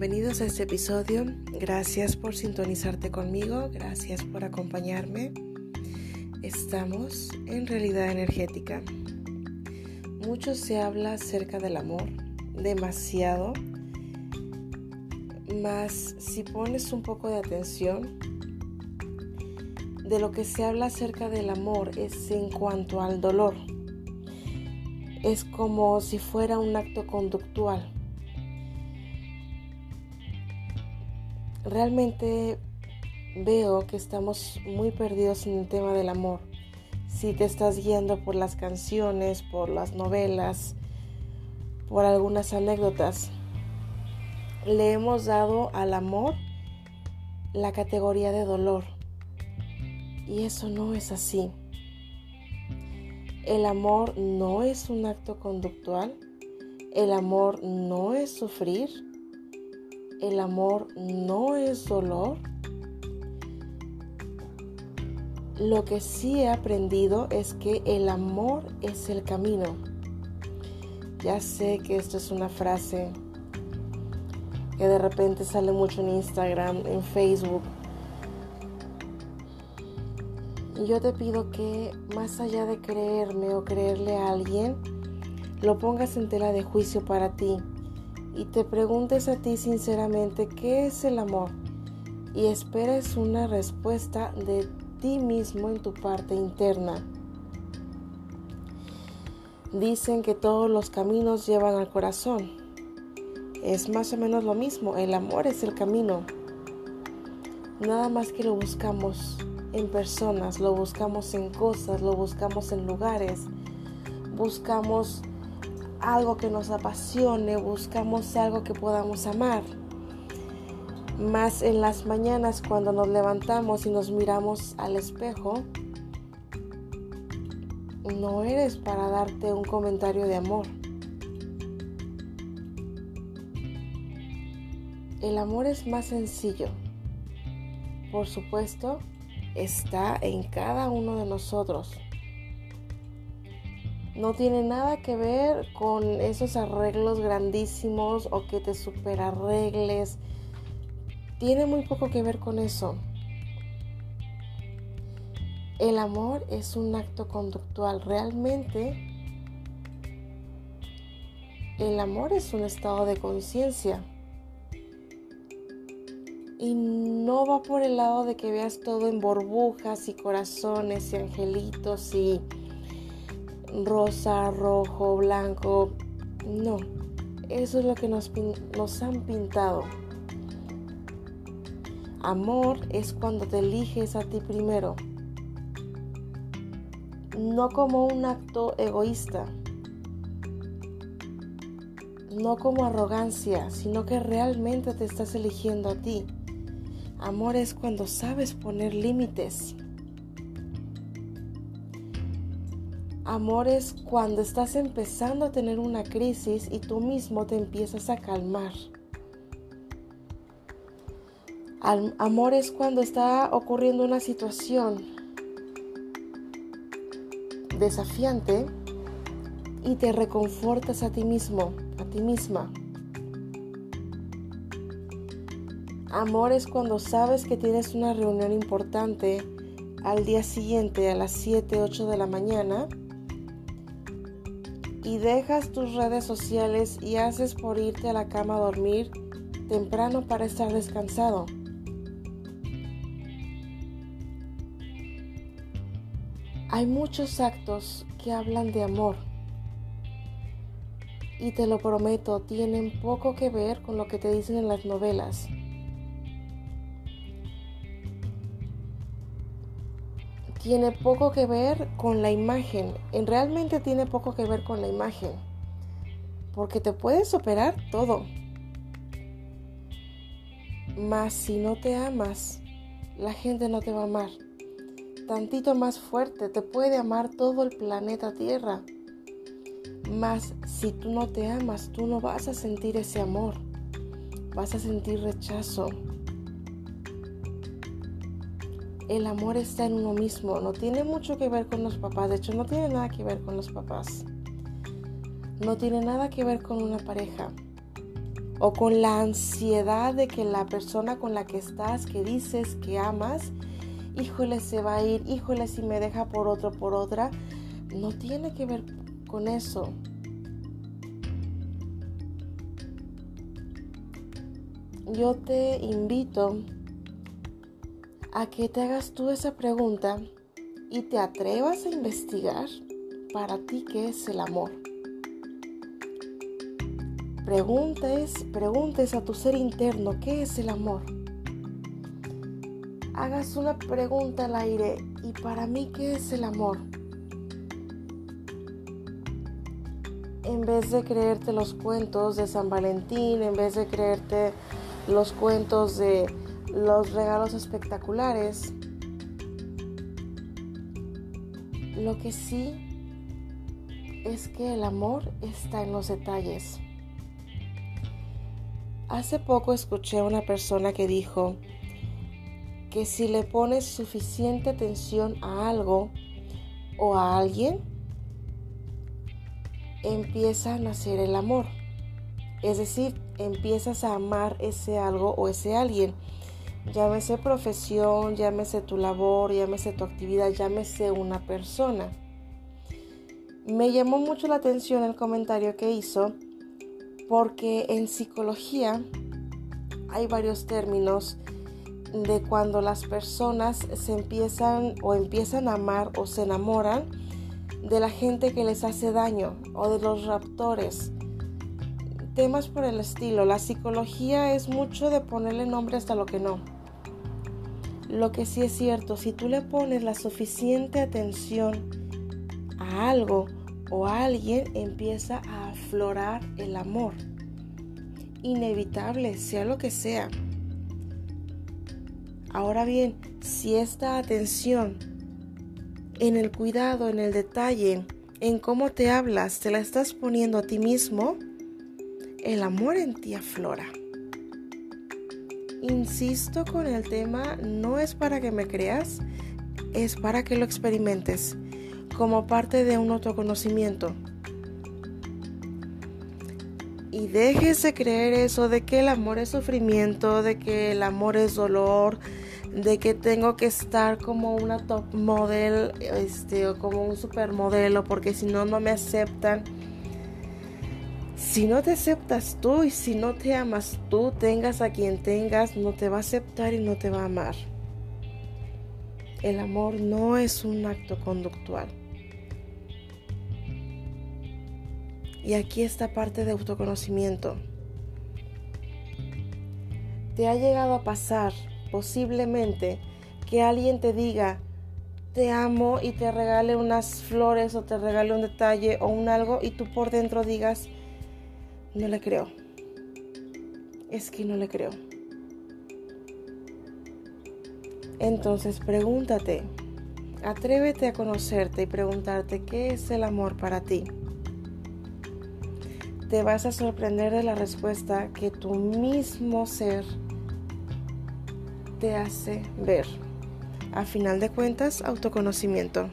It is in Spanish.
bienvenidos a este episodio. Gracias por sintonizarte conmigo, gracias por acompañarme. Estamos en realidad energética. Mucho se habla acerca del amor, demasiado. Más si pones un poco de atención, de lo que se habla acerca del amor es en cuanto al dolor. Es como si fuera un acto conductual realmente veo que estamos muy perdidos en el tema del amor. Si te estás guiando por las canciones, por las novelas, por algunas anécdotas, le hemos dado al amor la categoría de dolor. Y eso no es así. El amor no es un acto conductual. El amor no es sufrir el amor no es dolor. Lo que sí he aprendido es que el amor es el camino. Ya sé que esto es una frase que de repente sale mucho en Instagram, en Facebook. Y yo te pido que más allá de creerme o creerle a alguien, lo pongas en tela de juicio para ti y te preguntes a ti sinceramente qué es el amor y esperes una respuesta de ti mismo en tu parte interna. Dicen que todos los caminos llevan al corazón. Es más o menos lo mismo, el amor es el camino. Nada más que lo buscamos en personas, lo buscamos en cosas, lo buscamos en lugares, buscamos algo que nos apasione, buscamos algo que podamos amar. Más en las mañanas cuando nos levantamos y nos miramos al espejo, no eres para darte un comentario de amor. El amor es más sencillo. Por supuesto, está en cada uno de nosotros no tiene nada que ver con esos arreglos grandísimos o que te super arregles. Tiene muy poco que ver con eso. El amor es un acto conductual. Realmente el amor es un estado de conciencia. Y no va por el lado de que veas todo en burbujas y corazones y angelitos y rosa, rojo, blanco. No, eso es lo que nos, han pintado. Amor es cuando te eliges a ti primero, no como un acto egoísta, no como arrogancia, sino que realmente te estás eligiendo a ti. Amor es cuando sabes poner límites. Amor es cuando estás empezando a tener una crisis y tú mismo te empiezas a calmar. amor es cuando está ocurriendo una situación desafiante y te reconfortas a ti mismo, a ti misma. Amor es cuando sabes que tienes una reunión importante al día siguiente a las 7, 8 de la mañana y dejas tus redes sociales y haces por irte a la cama a dormir temprano para estar descansado. Hay muchos actos que hablan de amor y te lo prometo, tienen poco que ver con lo que te dicen en las novelas. Tiene poco que ver con la imagen. En realmente tiene poco que ver con la imagen. Porque te puedes operar todo. Mas si no te amas, la gente no te va a amar. Tantito más fuerte, te puede amar todo el planeta Tierra. Mas si tú no te amas, tú no vas a sentir ese amor. Vas a sentir rechazo, el amor está en uno mismo, no tiene mucho que ver con los papás, de hecho no tiene nada que ver con los papás, no tiene nada que ver con una pareja. o con la ansiedad de que la persona con la que estás, que dices que amas, híjole, se va a ir, híjole, si me deja por otro, por otra, no tiene que ver con eso. Yo te invito a que te hagas tú esa pregunta y te atrevas a investigar para ti qué es el amor. Preguntes, preguntes a tu ser interno qué es el amor. Hagas una pregunta al aire y para mí qué es el amor. En vez de creerte los cuentos de San Valentín, en vez de creerte los cuentos de los regalos espectaculares, lo que sí es que el amor está en los detalles. Hace poco escuché a una persona que dijo que si le pones suficiente atención a algo o a alguien, empieza a nacer el amor. Es decir, empiezas a amar ese algo o ese alguien. Llámese profesión, llámese tu labor, llámese tu actividad, llámese una persona. Me llamó mucho la atención el comentario que hizo porque en psicología hay varios términos de cuando las personas se empiezan o empiezan a amar o se enamoran de la gente que les hace daño o de los raptores. Temas por el estilo. La psicología es mucho de ponerle nombre hasta lo que no. Lo que sí es cierto, si tú le pones la suficiente atención a algo o a alguien empieza a aflorar el amor. Inevitable, sea lo que sea. Ahora bien, si esta atención en el cuidado, en el detalle, en cómo te hablas, te la estás poniendo a ti mismo, el amor en ti aflora. Insisto con el tema, no es para que me creas, es para que lo experimentes como parte de un autoconocimiento. Y dejes de creer eso de que el amor es sufrimiento, de que el amor es dolor, de que tengo que estar como una top model este, o como un supermodelo porque si no, no me aceptan. Si no te aceptas tú y si no te amas tú, tengas a quien tengas, no te va a aceptar y no te va a amar. El amor no es un acto conductual. Y aquí está parte de autoconocimiento. ¿Te ha llegado a pasar posiblemente que alguien te diga, te amo y te regale unas flores o te regale un detalle o un algo y tú por dentro digas, no le creo. Es que no le creo. Entonces pregúntate, atrévete a conocerte y preguntarte qué es el amor para ti te vas a sorprender de la respuesta que tu mismo ser te hace ver. A final de cuentas, autoconocimiento.